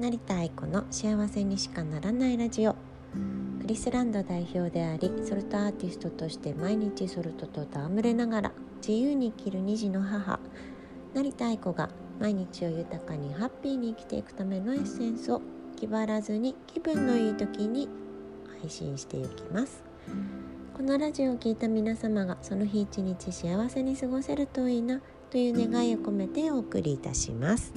成田愛子の幸せにしかならないラジオ。アリスランド代表でありソルトアーティストとして毎日ソルトと戯れながら自由に生きる2児の母。成田愛子が毎日を豊かにハッピーに生きていくためのエッセンスを気張らずに気分のいい時に配信していきます。このラジオを聴いた皆様がその日一日幸せに過ごせるといいなという願いを込めてお送りいたします。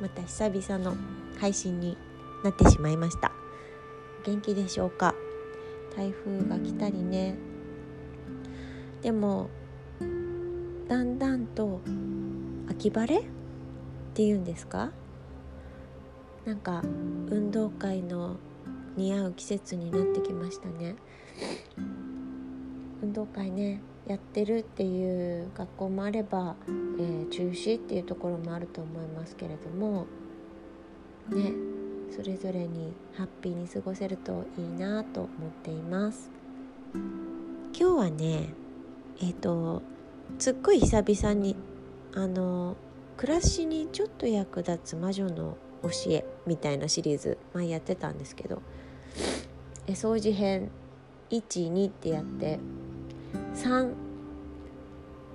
また久々の配信になってしまいました。元気でしょうか？台風が来たりね。でもだんだんと秋晴れ？っていうんですか？なんか運動会の似合う季節になってきましたね。運動会ね。やってるっていう学校もあれば、えー、中止っていうところもあると思いますけれどもねそれぞれにハッピーに過ごせるといいなと思っています。今日はねえっ、ー、とすっごい久々にあの暮らしにちょっと役立つ魔女の教えみたいなシリーズ前やってたんですけどえ掃除編12ってやって3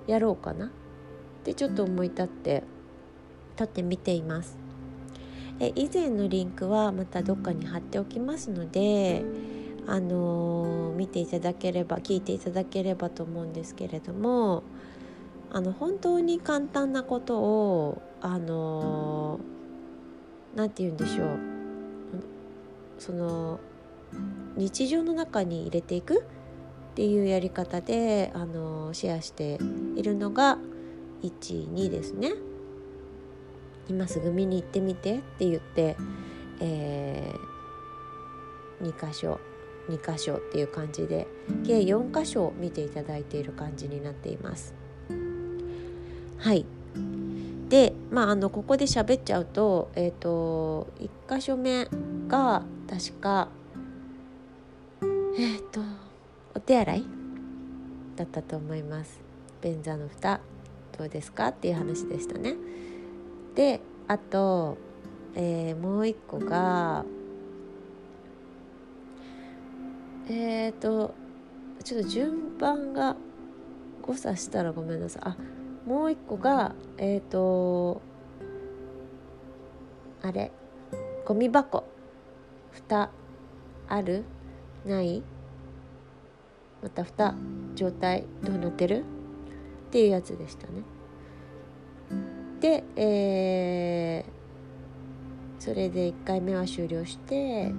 やろうかな？ってちょっと思い立って立って見ています。え以前のリンクはまたどっかに貼っておきますのであのー、見ていただければ聞いていただければと思うんですけれどもあの本当に簡単なことをあの何、て言うんでしょう。その日常の中に入れていくっていうやり方であのシェアしているのが12ですね。今すぐ見に行ってみてって言って、えー、2箇所2箇所っていう感じで計4箇所見ていただいている感じになっています。はいでまああのここで喋っちゃうと,、えーと、1箇所目が確かえっ、ー、とお手洗いだったと思います。便座の蓋どうですかっていう話でしたね。であと、えー、もう一個がえっ、ー、とちょっと順番が誤差したらごめんなさい。あもう一個がえっ、ー、とあれ？ゴミ箱。蓋ある？ない？また蓋状態どうなってる？っていうやつでしたね。で、えー、それで1回目は終了して、え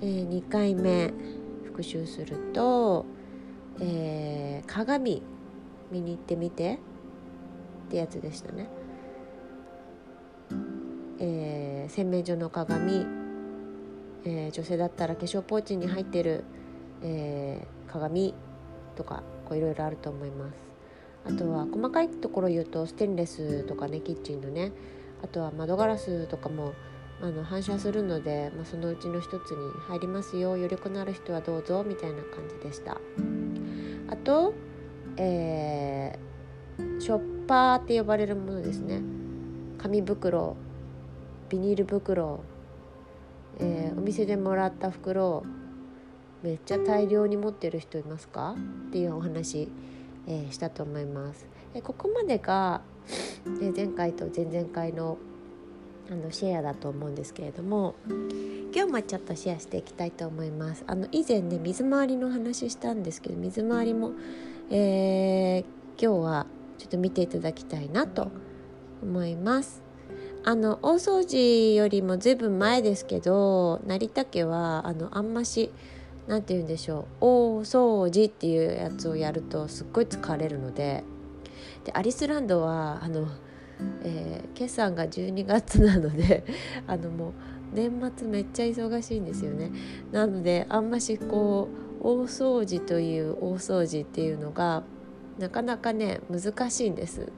ー、2回目復習すると、えー、鏡見に行ってみてってやつでしたね。えー、洗面所の鏡、えー、女性だったら化粧ポーチに入ってる、えー、鏡とかこういろいろあると思います。あとは細かいところ言うとステンレスとかねキッチンのね。あとは窓ガラスとかもあの反射するので、まあ、そのうちの一つに入りますよ。余力のある人はどうぞみたいな感じでした。あと、えー、ショッパーって呼ばれるものですね。紙袋ビニール袋、えー、お店でもらった袋めっちゃ大量に持ってる人いますか？っていうお話、えー、したと思います。えここまでが、え前回と前々回のあのシェアだと思うんですけれども今日もちょっとシェアしていきたいと思います。あの以前ね水回りの話したんですけど水回りも、えー、今日はちょっと見ていただきたいなと思います。あの大掃除よりもずいぶん前ですけど成田家はあのあんまし何て言うんでしょう。大掃除っていうやつをやるとすっごい疲れるので。でアリスランドはあの、えー、決算が12月なので あのもう年末めっちゃ忙しいんですよね。なのであんましこう大掃除という大掃除っていうのがなかなかね難しいんです。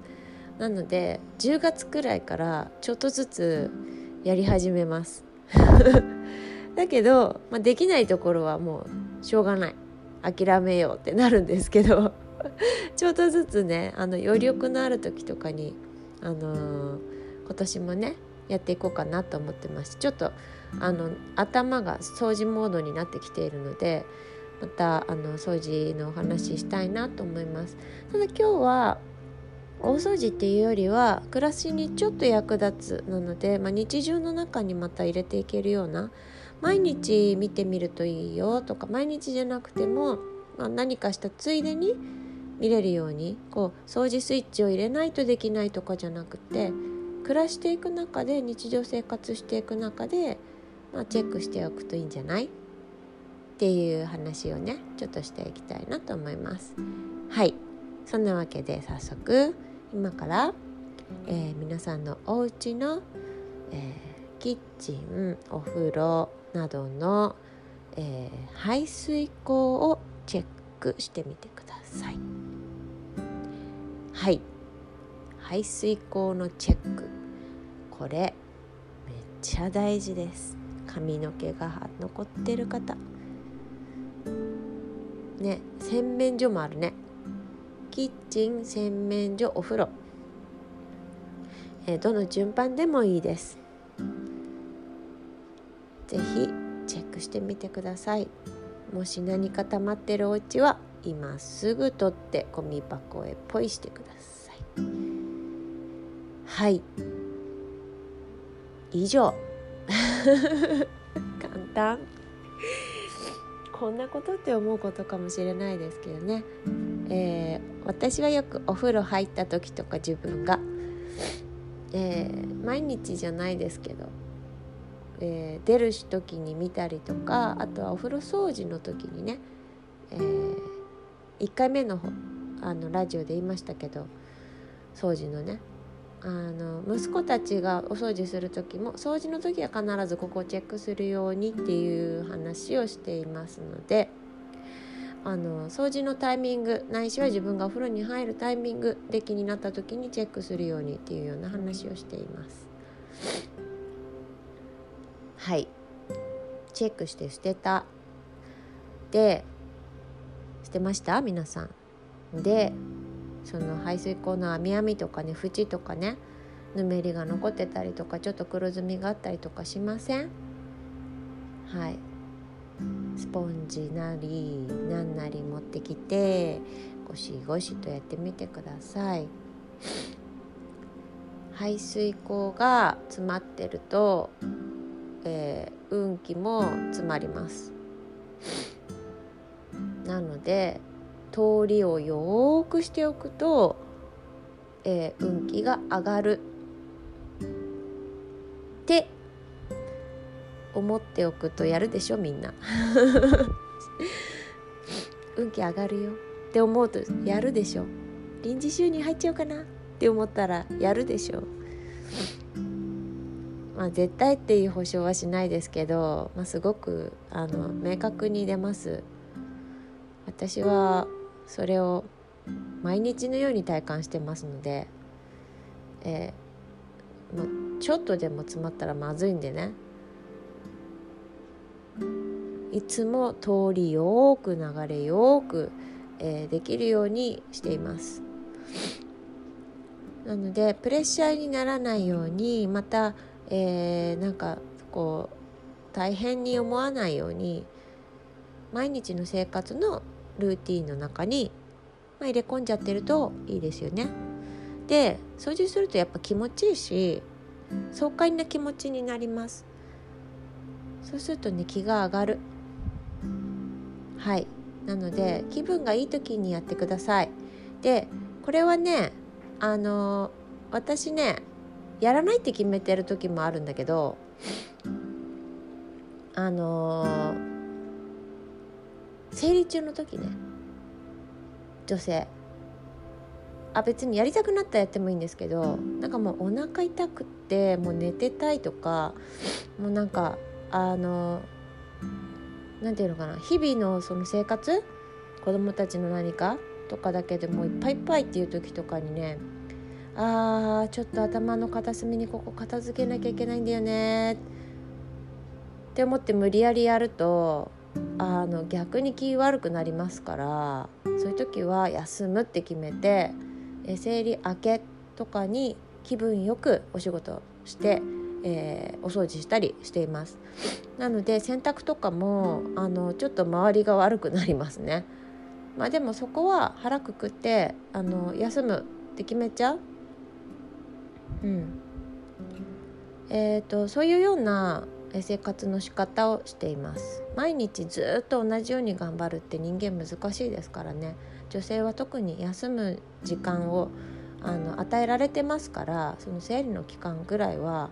なので10月くらいからちょっとずつやり始めます。だけど、まあ、できないところはもうしょうがない。諦めようってなるんですけど。ちょっとずつねあの余力のある時とかに、あのー、今年もねやっていこうかなと思ってますちょっとあの頭が掃除モードになってきているのでまたあの掃除のお話ししたいなと思います。ただ今日は大掃除っていうよりは暮らしにちょっと役立つなので、まあ、日常の中にまた入れていけるような毎日見てみるといいよとか毎日じゃなくても、まあ、何かしたついでに見れるようにこう掃除スイッチを入れないとできないとかじゃなくて暮らしていく中で日常生活していく中で、まあ、チェックしておくといいんじゃない？っていう話をねちょっとしていきたいなと思います。はいそんなわけで早速今から、えー、皆さんのお家の、えー、キッチンお風呂などの、えー、排水口をチェックしてみてください。はい。排水口のチェック。これめっちゃ大事です。髪の毛が残ってる方。ね洗面所もあるね。キッチン洗面所お風呂、えー、どの順番でもいいです。是非チェックしてみてください。もし何か溜まってるお家は今すぐ取ってゴミ箱へポイしてください。はい。以上。簡単。こんなことって思うことかもしれないですけどね、えー、私はよくお風呂入った時とか自分が、えー、毎日じゃないですけど、えー、出る時に見たりとかあとはお風呂掃除の時にね、えー、1回目のあのラジオで言いましたけど掃除のねあの息子たちがお掃除する時も掃除の時は必ずここをチェックするようにっていう話をしていますのであの掃除のタイミングないしは自分がお風呂に入るタイミングで気になった時にチェックするようにっていうような話をしています。はい。チェックして捨てた。で捨てました？皆さん。でその排水口の網網とかね縁とかねぬめりが残ってたりとかちょっと黒ずみがあったりとかしません？はい。スポンジなりなんなり持ってきてゴシゴシとやってみてください。排水口が詰まってると、えー、運気も詰まります。なので通りをよくしておくと、えー、運気が上がる。って思っておくとやるでしょみんな。運気上がるよ。って思うとやるでしょ。臨時収入入っちゃうかな。って思ったらやるでしょ。まあ絶対っていう保証はしないですけど、まあ、すごくあの明確に出ます。私はそれを毎日のように体感してますので、えー、まあ、ちょっとでも詰まったらまずいんでね。いつも通りよく流れよく、えー、できるようにしています。なのでプレッシャーにならないようにまた、えー、なんかこう大変に思わないように毎日の生活のルーティンの中に、まあ、入れ込んじゃってるといいですよね。で掃除するとやっぱ気持ちいいし爽快な気持ちになります。そうするとね気が上がる。はいなので気分がいい時にやってください。でこれはねあの私ねやらないって決めてる時もあるんだけどあのー生理中の時ね女性。あ別にやりたくなったらやってもいいんですけどなんかもうお腹痛くってもう寝てたいとかもうなんかあの何て言うのかな日々のその生活子供たちの何かとかだけでもういっぱいいっぱいっていう時とかにねあーちょっと頭の片隅にここ片付けなきゃいけないんだよね。って思って無理やりやるとあの逆に気悪くなりますからそういう時は休むって決めてえ生理明けとかに気分よくお仕事して、えー、お掃除したりしています。なので洗濯とかもあのちょっと周りが悪くなりますね。まあでもそこは腹くくってあの休むって決めちゃう。うん。えーと、そういうような生活の仕方をしています。毎日ずっと同じように頑張るって人間難しいですからね。女性は特に休む時間をあの与えられてますからその生理の期間ぐらいは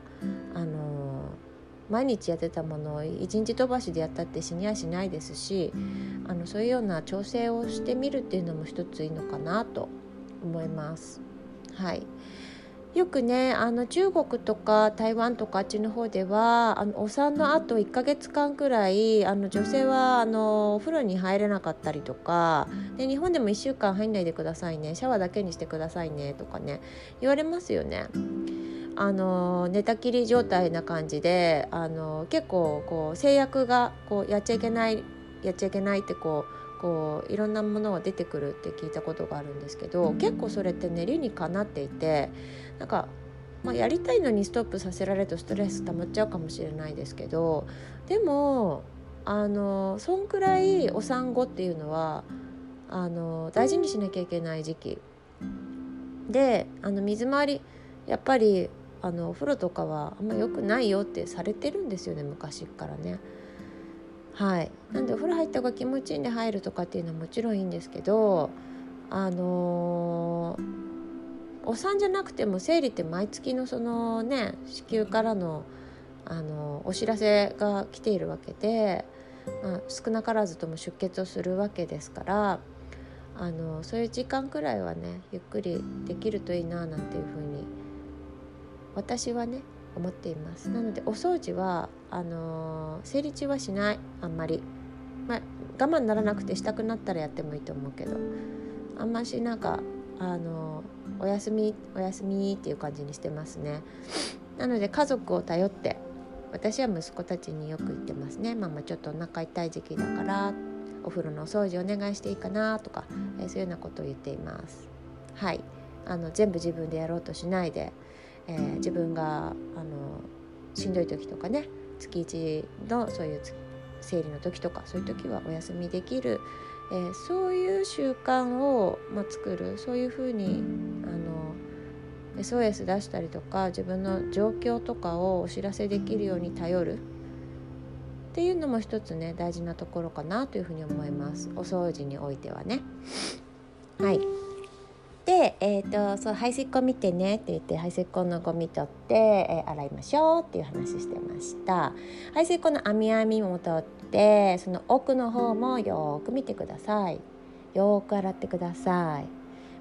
あの毎日やってたものを一日飛ばしでやったって死にはしないですしあのそういうような調整をしてみるっていうのも一ついいのかなと思います。はい。よくねあの中国とか台湾とかあっちの方ではあのお産のあと1ヶ月間くらいあの女性はあのお風呂に入れなかったりとかで日本でも1週間入んないでくださいねシャワーだけにしてくださいねとかね言われますよね。あの寝たきり状態な感じであの結構こう制約がこうやっちゃいけないやっちゃいけないってこうこういろんなものが出てくるって聞いたことがあるんですけど結構それってね理にかなっていてなんか、まあ、やりたいのにストップさせられるとストレス溜まっちゃうかもしれないですけどでもあのそんくらいお産後っていうのはあの大事にしなきゃいけない時期であの水回りやっぱりあのお風呂とかはあんま良くないよってされてるんですよね昔からね。はいなんでお風呂入った方が気持ちいいんで入るとかっていうのはもちろんいいんですけどあのー、お産じゃなくても生理って毎月のそのね子宮からの、あの、お知らせが来ているわけで、まあ、少なからずとも出血をするわけですからあのそういう時間くらいはねゆっくりできるといいななんていうふうに私はね思っています。なのでお掃除はあのー、生理中はしない。あんまり、まあ、我慢ならなくてしたくなったらやってもいいと思うけど。あんましなんかあの、お休みお休みっていう感じにしてますね。なので家族を頼って私は息子たちによく言ってますね。ママちょっとお腹痛い時期だからお風呂のお掃除お願いしていいかなとか、え、そういうようなことを言っています。はい。あの全部自分でやろうとしないでえー、自分があのしんどい時とかね月1のそういう生理の時とかそういう時はお休みできる、えー、そういう習慣を、まあ、作る。そういうふうにあの SOS 出したりとか自分の状況とかをお知らせできるように頼る。っていうのも一つね大事なところかなというふうに思います。お掃除においてはね。はい。で、えーと、そう排水溝見てねって言って排水溝のゴミ取って、えー、洗いましょうっていう話してました。排水溝の網網も取ってその奥の方もよく見てください。よく洗ってください、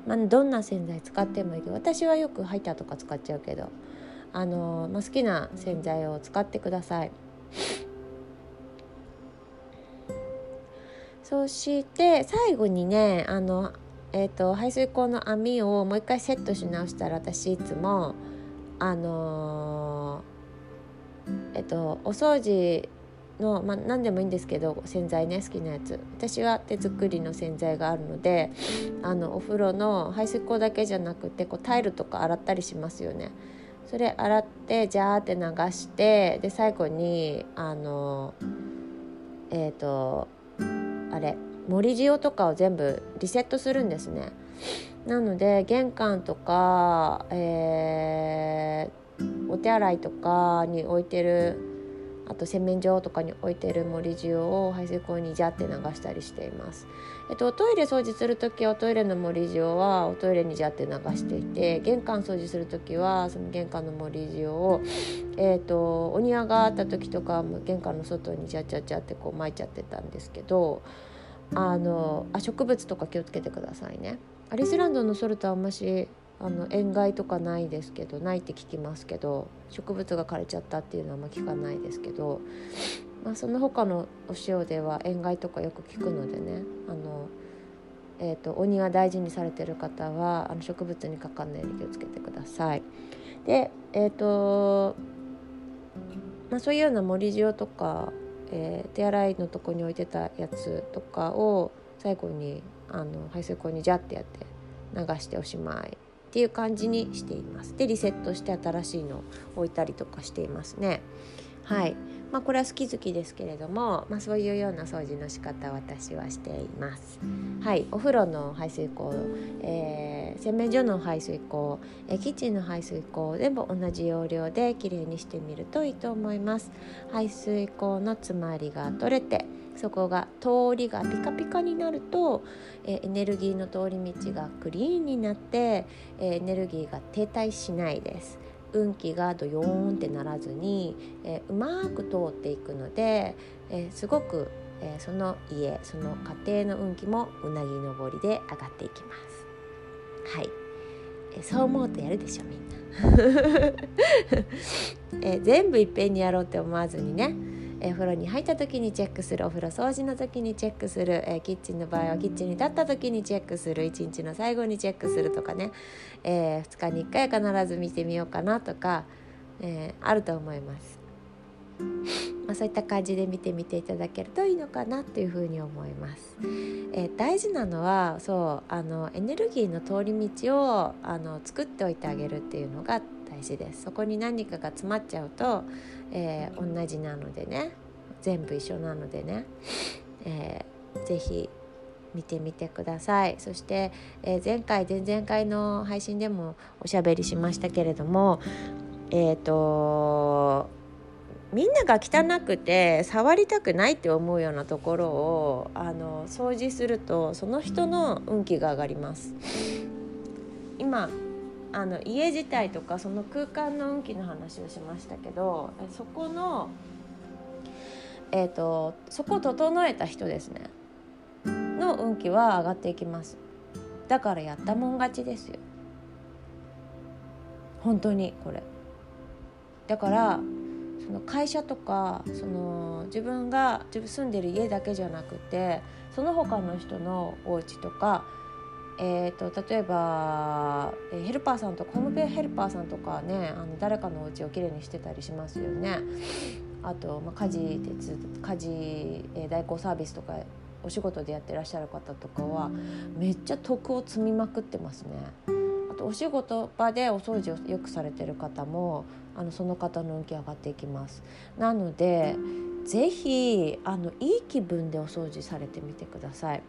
まあ、どんな洗剤使ってもいいけど私はよくハイターとか使っちゃうけどあの、まあ、好きな洗剤を使ってください。そして最後にねあのえーと、排水口の網をもう一回セットし直したら私いつもあのー、えっ、ー、とお掃除の、まあ、何でもいいんですけど洗剤ね好きなやつ私は手作りの洗剤があるのであのお風呂の排水口だけじゃなくてこうタイルとか洗ったりしますよね。それ洗ってジャーって流してで最後にあのえっ、ー、とあれ盛り塩とかを全部リセットするんですねなので玄関とか、えー、お手洗いとかに置いてるあと洗面所とかに置いてる盛り塩を排水口にジャって流したりしています。えっと、トイレ掃除する時はおトイレの盛り塩はおトイレにジャって流していて玄関掃除する時はその玄関の盛り塩を、えっと、お庭があった時とかも玄関の外にジャジャジャってこう撒いちゃってたんですけどあのあ植物とか気をつけてくださいねアリスランドのソルトはあんましあの塩害とかないですけどないって聞きますけど植物が枯れちゃったっていうのはあんま聞かないですけど、まあ、その他のお塩では塩害とかよく聞くのでねあの、えーと、お庭大事にされてる方はあの植物にかかんないように気をつけてください。でえっ、ー、とまあ、そういうような盛り塩とかえー、手洗いのとこに置いてたやつとかを最後にあの排水口にジャってやって流しておしまいってっていう感じにしていますでリセットして新しいのを置いたりとかしていますねはいまあ、これは好き好きですけれども、まあ、そういうような掃除の仕方を私はしています。はい、お風呂の排水口、えー、洗面所の排水口、えー、キッチンの排水口全部同じ要領できれいにしてみるといいと思います。排水口の詰まりが取れてそこが通りがピカピカになると、え、エネルギーの通り道がクリーンになって、え、エネルギーが停滞しないです。運気がドヨーンってならずに、え、うまく通っていくので、え、すごく、え、その家その家庭の運気もうなぎ登りで上がっていきます。はい、えそう思うとやるでしょみんな。え全部いっぺんにやろうって思わずにねえー、風呂に入った時にチェックするお風呂掃除の時にチェックする、えー、キッチンの場合はキッチンに立った時にチェックする一日の最後にチェックするとかね、えー、2日に1回必ず見てみようかなとか、えあると思います。まあ、そういった感じで見てみていただけるといいのかなっていうふうに思います。えー、大事なのはそうあのエネルギーの通り道をあの作っておいてあげるっていうのが大事です。そこに何かが詰まっちゃうと、えー、同じなのでね全部一緒なのでね、えー、ぜひ見てみてください。そして、えー、前回前々回の配信でもおしゃべりしましたけれどもえっ、ー、とみんなが汚くて触りたくないって思うようなところをあの掃除するとその人の運気が上がります。今あの家自体とかその空間の運気の話をしましたけどそこのえーと、そこを整えた人ですね。の運気は上がっていきます。だからやったもん勝ちですよ。本当にこれ。だからその会社とかその自分が自分住んでる家だけじゃなくてその他の人のお家とかえーと、例えばヘルパーさんとかホームペーヘルパーさんとかねあの誰かのお家をきれいにしてたりしますよね。あと、まあ、家事家事、え、代行サービスとかお仕事でやってらっしゃる方とかはめっちゃ徳を積みまくってますね。あとお仕事場でお掃除をよくされてる方もあのその方の運気上がっていきます。なのでぜひあのいい気分でお掃除されてみてください。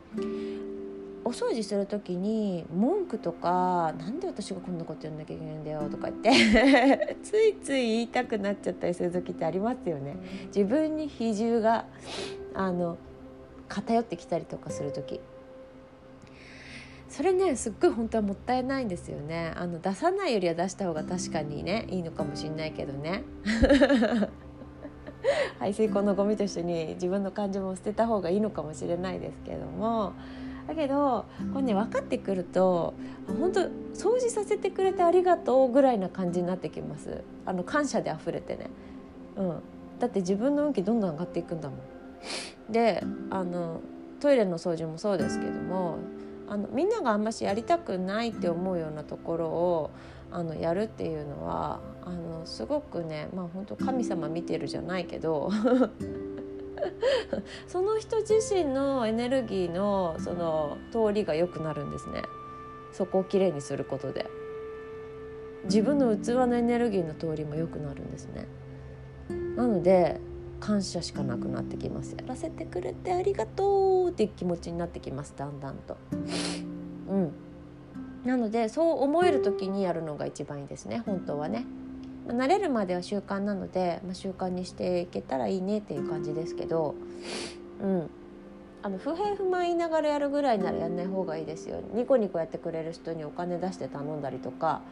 お掃除する時に文句とか「なんで私がこんなことやんなきゃいけないんだよ」とか言って ついつい言いたくなっちゃったりする時ってありますよね。自分に比重があの偏ってきたりとかする時。それねすっごい本当はもったいないんですよね。あの出さないよりは出した方が確かにねいいのかもしれないけどね。排水溝のゴミと一緒に自分の感情も捨てた方がいいのかもしれないですけども。だけどこれね分かってくると本当掃除させてくれてありがとうぐらいな感じになってきます。あの感謝で溢れてね、うん、だって自分の運気どんどん上がっていくんだもん。であのトイレの掃除もそうですけどもあのみんながあんましやりたくないって思うようなところをあのやるっていうのはあのすごくねまあ本当神様見てるじゃないけどその人自身のエネルギーのその通りが良くなるんですね。そこをきれいにすることで。自分の器のエネルギーの通りも良くなるんですね。なので感謝しかなくなってきます。やらせてくれてありがとうって気持ちになってきます。だんだんと。うん。なのでそう思える時にやるのが一番いいですね。本当はね。慣れるまでは習慣なので、まあ、習慣にしていけたらいいねっていう感じですけど、うん、あの不平不満言いながらやるぐらいならやんない方がいいですよ。ニコニコやってくれる人にお金出して頼んだりとか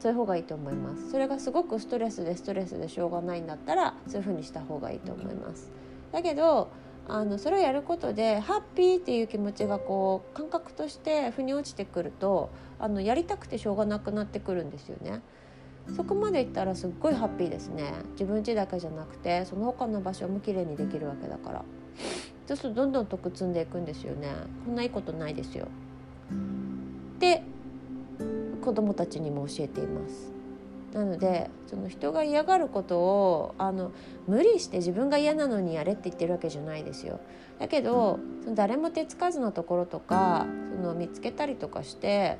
そういう方がいいと思います。それがすごくストレスでストレスでしょうがないんだったらそういう風にした方がいいと思います。だけどあのそれをやることでハッピーっていう気持ちがこう感覚として腑に落ちてくるとあのやりたくてしょうがなくなってくるんですよね。そこまでいったらすっごいハッピーですね。自分家だけじゃなくてその他の場所も綺麗にできるわけだから。そうするとどんどん得積んでいくんですよね。こんないいことないですよ。で子供たちにも教えています。なのでその人が嫌がることをあの無理して自分が嫌なのにやれって言ってるわけじゃないですよ。だけどその誰も手つかずのところとかその見つけたりとかして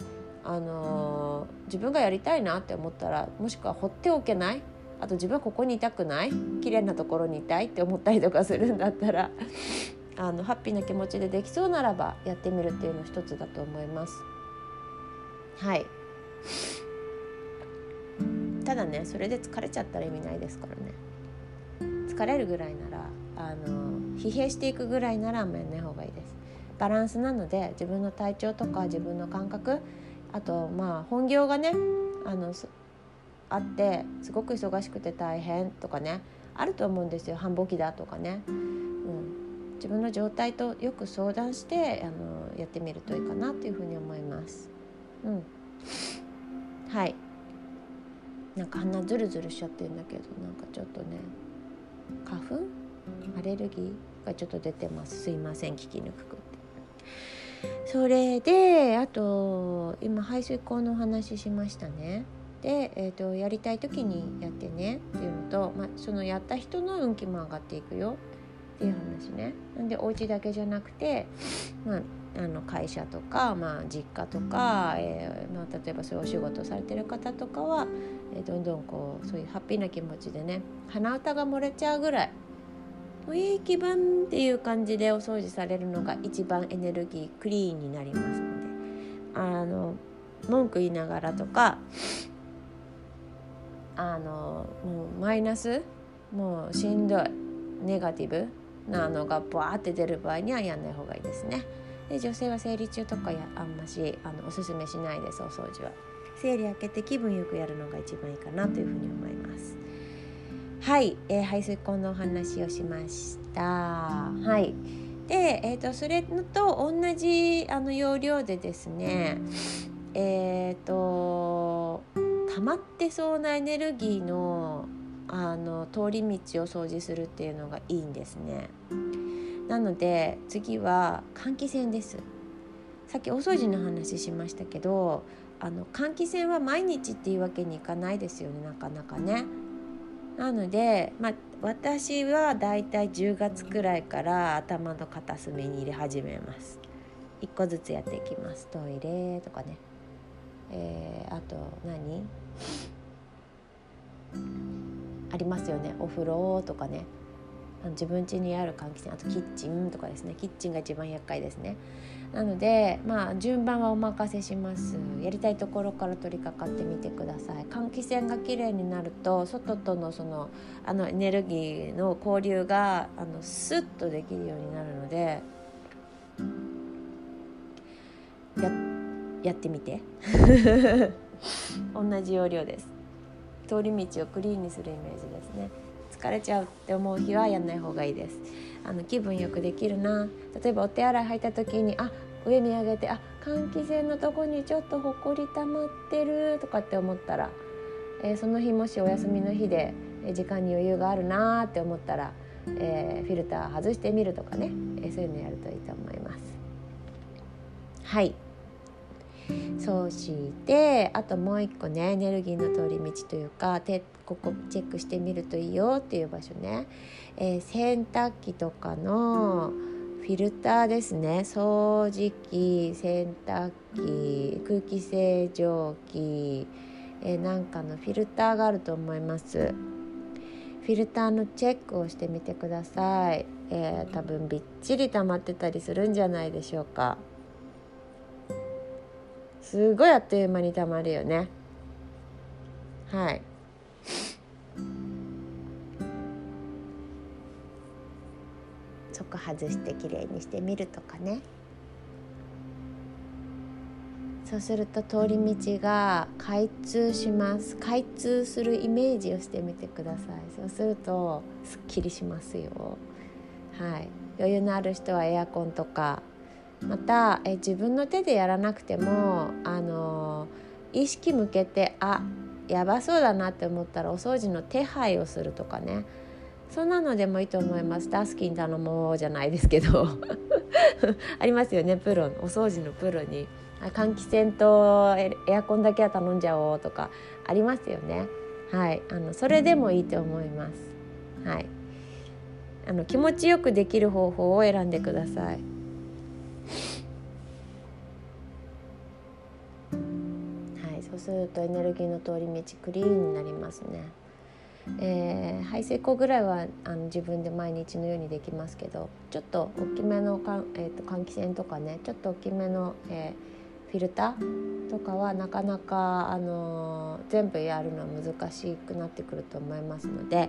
あの自分がやりたいなって思ったらもしくは放っておけない。あと自分はここにいたくない。綺麗なところにいたいって思ったりとかするんだったら あのハッピーな気持ちでできそうならばやってみるっていうの一つだと思います。はい。ただねそれで疲れちゃったら意味ないですからね。疲れるぐらいならあの疲弊していくぐらいならあんまやんない方がいいです。バランスなので自分の体調とか自分の感覚あとまあ本業がねあのあってすごく忙しくて大変とかねあると思うんですよ。繁忙期だとかね、うん、自分の状態とよく相談してあのやってみるといいかなというふうに思います。うん、はい。なんか鼻ズルズルしちゃってるんだけどなんかちょっとね花粉？アレルギー？がちょっと出てます。すいません聞きにくくって。それであと今排水口のお話しましたね。で、えーと、やりたい時にやってねっていうのと、まあ、そのやった人の運気も上がっていくよっていう話ね。なんでお家だけじゃなくて、まあ、あの会社とか、まあ、実家とか、えーまあ、例えばそういうお仕事されてる方とかは、えー、どんどんこうそういうハッピーな気持ちでね鼻歌が漏れちゃうぐらいもういい気分っていう感じでお掃除されるのが一番エネルギークリーンになりますのであの文句言いながらとかあのもうマイナスもうしんどいネガティブなのがバーって出る場合にはやんない方がいいですね。で女性は生理中とかやあんましあのおすすめしないですお掃除は。生理明けて気分よくやるのが一番いいかなというふうに思います。はい、えー、排水口のお話をしました。はい。で、えーと、それと同じあの要領でですね、えっ、ー、と溜まってそうなエネルギーのあの通り道を掃除するっていうのがいいんですね。なので次は換気扇です。さっきお掃除の話しましたけどあの換気扇は毎日っていうわけにいかないですよねなかなかね。なので、まあ、私はだいたい10月くらいから頭の片隅に入れ始めます。1個ずつやっていきます。トイレとかね。えー、あと何？ありますよねお風呂とかね自分家にある換気扇あとキッチンとかですねキッチンが一番厄介ですねなのでまあ順番はお任せします。やりたいところから取り掛かってみてください。換気扇がきれいになると外とのそのあのエネルギーの交流があのスッとできるようになるのでややってみて。同じ要領です。通り道をクリーンにするイメージですね。疲れちゃうって思う日はやんない方がいいです。あの気分よくできるな。例えばお手洗い入った時にあ上見上げてあ換気扇のとこにちょっとほこり溜まってるとかって思ったら、えー、その日もしお休みの日で、時間に余裕があるなって思ったら、えー、フィルター外してみるとかね、えー、そういうのやるといいと思います。はいそうしてあともう一個ねエネルギーの通り道というかてここチェックしてみるといいよっていう場所ね、えー、洗濯機とかのフィルターですね。掃除機洗濯機空気清浄機、え、なんかのフィルターがあると思います。フィルターのチェックをしてみてください、えー、多分びっちり溜まってたりするんじゃないでしょうか。すごいあっという間にたまるよね。はい。そこ外してきれいにしてみるとかね。そうすると通り道が開通します。開通するイメージをしてみてください。そうするとすっきりしますよ。はい。余裕のある人はエアコンとか。またえ自分の手でやらなくてもあの意識向けてあやばそうだなって思ったらお掃除の手配をするとかね。そんなのでもいいと思います。タスキに頼もうじゃないですけど。ありますよね。プロお掃除のプロに。換気扇とエアコンだけは頼んじゃおうとか。ありますよね。はい。あのそれでもいいと思います。はい。あの気持ちよくできる方法を選んでください。はい。そうするとエネルギーの通り道クリーンになりますね。えー、排水口ぐらいはあの自分で毎日のようにできますけどちょっと大きめのかん、えーと、換気扇とかねちょっと大きめの、えー、フィルターとかはなかなか、あのー、全部やるのは難しくなってくると思いますので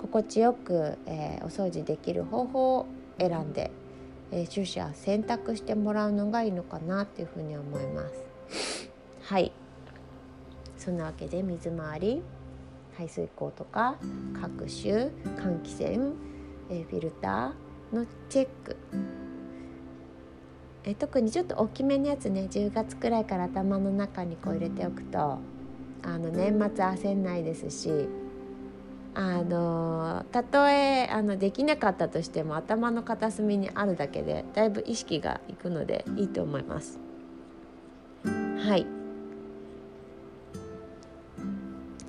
心地よく、えー、お掃除できる方法を選んで、えー、取捨選択してもらうのがいいのかなっていうふうに思います。はいそんなわけで水回り排水口とか各種換気扇、えフィルターのチェックえ特にちょっと大きめのやつね10月くらいから頭の中にこう入れておくとあの年末焦んないですしあのたとえあのできなかったとしても頭の片隅にあるだけでだいぶ意識がいくのでいいと思います。はい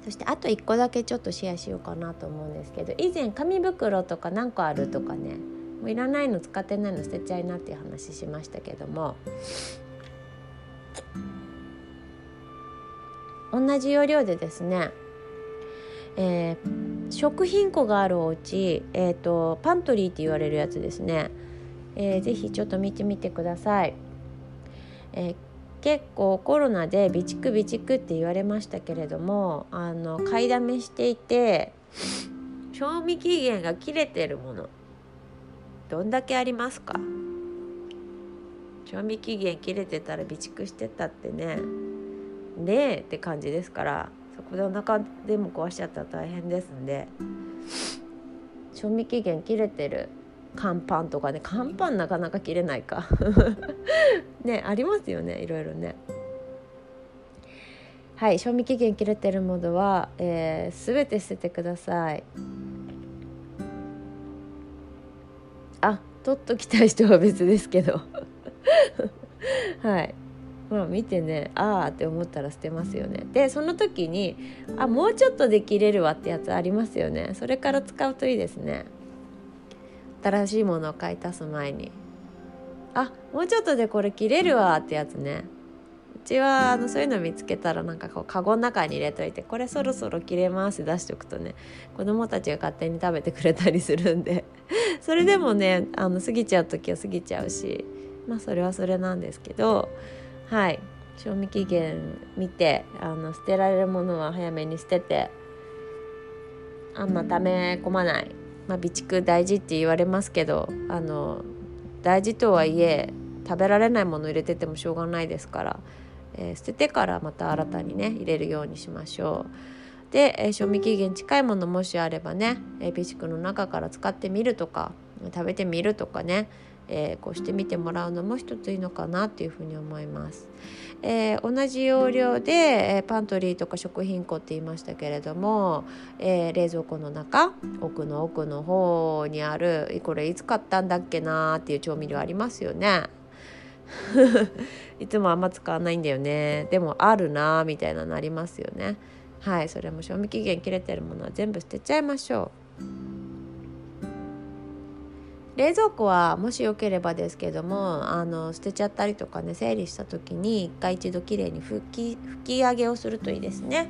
そしてあと1個だけちょっとシェアしようかなと思うんですけど以前紙袋とか何個あるとかねもういらないの使ってないの捨てちゃいなっていう話しましたけども同じ要領でですね、えー、食品庫があるお家、えーと、パントリーって言われるやつですね、えー、ぜひちょっと見てみてください。えー結構コロナで備蓄備蓄って言われましたけれどもあの買いだめしていて賞味期限が切れてるものどんだけありますか？賞味期限切れてたら備蓄してたってねねえって感じですからそこでお腹でも壊しちゃったら大変ですんで賞味期限切れてる乾パンとかね乾パンなかなか切れないか。ねありますよねいろいろね。はい賞味期限切れてるものは、えー、全て捨ててください。あ取っときたい人は別ですけど。はい。まあ見てねああって思ったら捨てますよね。でその時にあもうちょっとで切れるわってやつありますよね。それから使うといいですね。新しいものを買い足す前に。あもうちょっとでこれ切れるわってやつね。うちはあのそういうの見つけたらなんかこうカゴの中に入れといてこれそろそろ切れますって出しておくとね子供たちが勝手に食べてくれたりするんで。それでもねあの過ぎちゃう時は過ぎちゃうしまあそれはそれなんですけどはい。賞味期限見てあの捨てられるものは早めに捨ててあんまため込まないまあ、備蓄大事って言われますけどあの大事とはいえ食べられないもの入れててもしょうがないですから、えー、捨ててからまた新たにね入れるようにしましょう。で、えー、賞味期限近いものもしあればね、えー、備蓄の中から使ってみるとか食べてみるとかねえー、こうして見てもらうのも一ついいのかなっていうふうに思います。えー、同じ要領で、えー、パントリーとか食品庫って言いましたけれども、え冷蔵庫の中奥の奥の方にあるこれいつ買ったんだっけなっていう調味料ありますよね。いつもあんま使わないんだよねでもあるなみたいなのありますよねはいそれも賞味期限切れてるものは全部捨てちゃいましょう冷蔵庫はもしよければですけどもあの捨てちゃったりとかね整理した時に一回一度きれいに拭き拭き上げをするといいですね。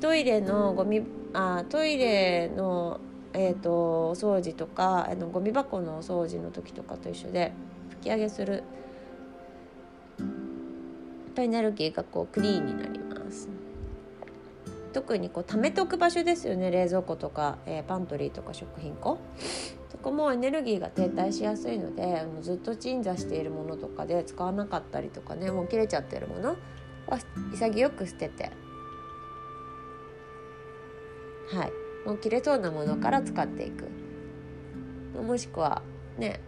トイレのゴミあトイレのえーと、お掃除とかあのゴミ箱のお掃除の時とかと一緒で拭き上げする。とエネルギーがこうクリーンになります。特にこう貯めておく場所ですよね。冷蔵庫とか、えー、パントリーとか食品庫。そこもエネルギーが停滞しやすいのでもうずっと鎮座しているものとかで使わなかったりとかねもう切れちゃってるものは潔く捨てて。はい。もう切れそうなものから使っていく。もしくはね、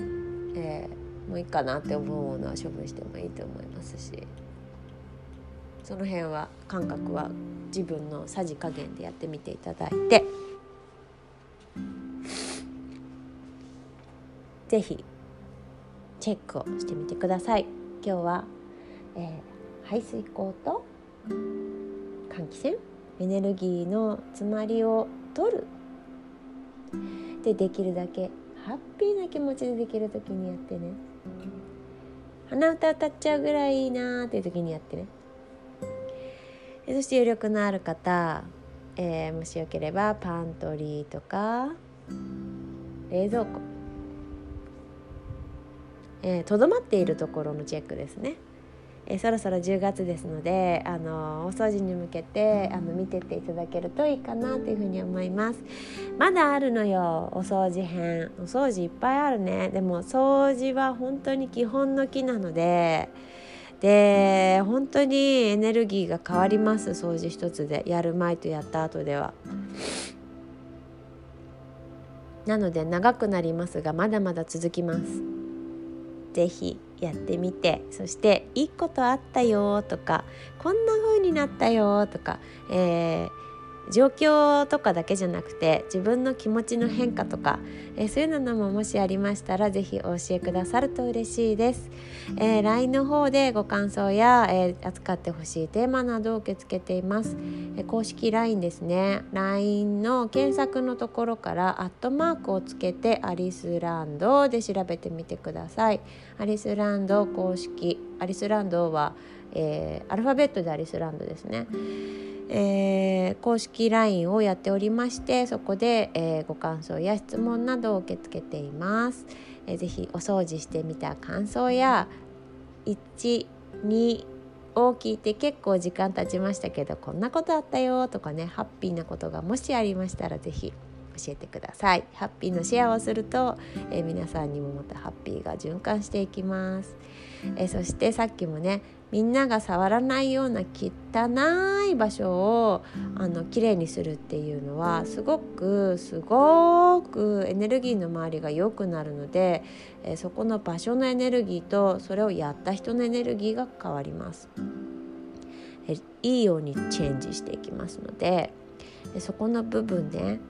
えー、もういいかなって思うものは処分してもいいと思いますし。その辺は感覚は自分のさじ加減でやってみていただいて。ぜひチェックをしてみてください。今日は、えー、排水口と換気扇エネルギーの詰まりを取る。でできるだけハッピーな気持ちでできる時にやってね。鼻歌歌っちゃうぐらいいいなーっていう時にやってね。そして余力のある方、えー、もしよければパントリーとか冷蔵庫。とど、まっているところのチェックですね。えそろそろ10月ですのであのお掃除に向けてあの見てっていただけるといいかなというふうに思いますまだあるのよお掃除編お掃除いっぱいあるねでも掃除は本当に基本の木なのでで本当にエネルギーが変わります掃除一つでやる前とやった後では。なので長くなりますがまだまだ続きます。ぜひやってみてそして「いいことあったよ」とか「こんな風になったよ」とか、えー状況とかだけじゃなくて自分の気持ちの変化とか、えー、そういうのももしありましたら是非お教えくださると嬉しいです、えー、LINE の方でご感想や、えー、扱ってほしいテーマなどを受け付けています、え公式 LINE ですね。LINE の検索のところからアットマークをつけてアリスランドで調べてみてください。アリスランド公式アリスランドは、えアルファベットでアリスランドですねえー、公式 LINE をやっておりましてそこで、えー、ご感想や質問などを受け付けています、えー、ぜひお掃除してみた感想や12を聞いて結構時間経ちましたけどこんなことあったよとかねハッピーなことがもしありましたらぜひ教えてください。ハッピーのシェアをすると、えー、皆さんにもまたハッピーが循環していきます、えー、そしてさっきもねみんなが触らないような汚い場所をあのきれいにするっていうのはすごくすごくエネルギーの周りが良くなるので、え、そこの場所のエネルギーとそれをやった人のエネルギーが変わります。えいいようにチェンジしていきますのでえそこの部分ね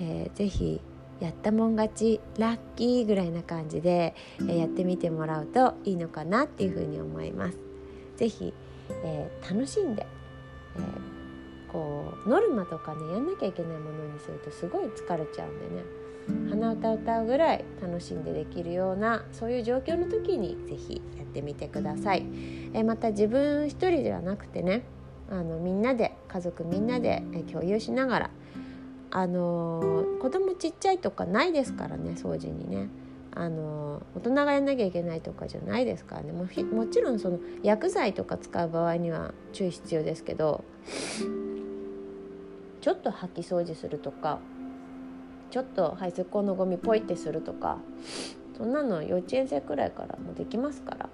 えー、ぜひやったもん勝ちラッキーぐらいな感じで、え、やってみてもらうといいのかなっていうふうに思います。ぜひ、えー、楽しんで、えー、こうノルマとかねやんなきゃいけないものにするとすごい疲れちゃうんでね鼻歌歌うぐらい楽しんでできるようなそういう状況の時にぜひやってみてください。えまた自分一人ではなくてねあのみんなで家族みんなで共有しながらあの子供ちっちゃいとかないですからね掃除にね。あの大人がやんなきゃいけないとかじゃないですからね。ももちろんその薬剤とか使う場合には注意必要ですけどちょっと掃き掃除するとかちょっと排水口のゴミポイってするとかそんなの幼稚園生くらいからもできますから、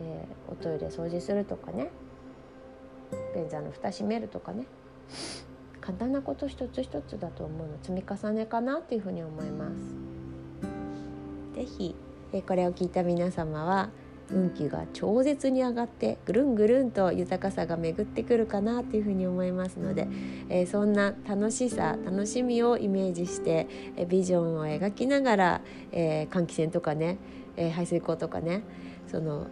えー、おトイレ掃除するとかね。便座の蓋閉めるとかね。簡単なこと一つ一つだと思うの積み重ねかなっていうふうに思います。ぜひこれを聞いた皆様は運気が超絶に上がってぐるんぐるんと豊かさが巡ってくるかなというふうに思いますので、えー、そんな楽しさ楽しみをイメージして、え、ビジョンを描きながら、えー、換気扇とかね、え排水口とかねその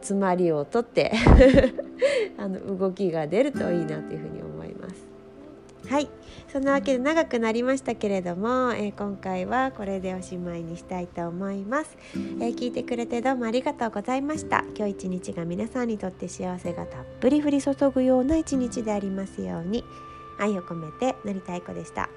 詰まりを取って あの動きが出るといいなというふうに思います。はい。そんなわけで長くなりましたけれども、えー、今回はこれでおしまいにしたいと思います、えー、聞いてくれてどうもありがとうございました。今日一日が皆さんにとって幸せがたっぷり降り注ぐような一日でありますように。愛を込めてのりたいこでした。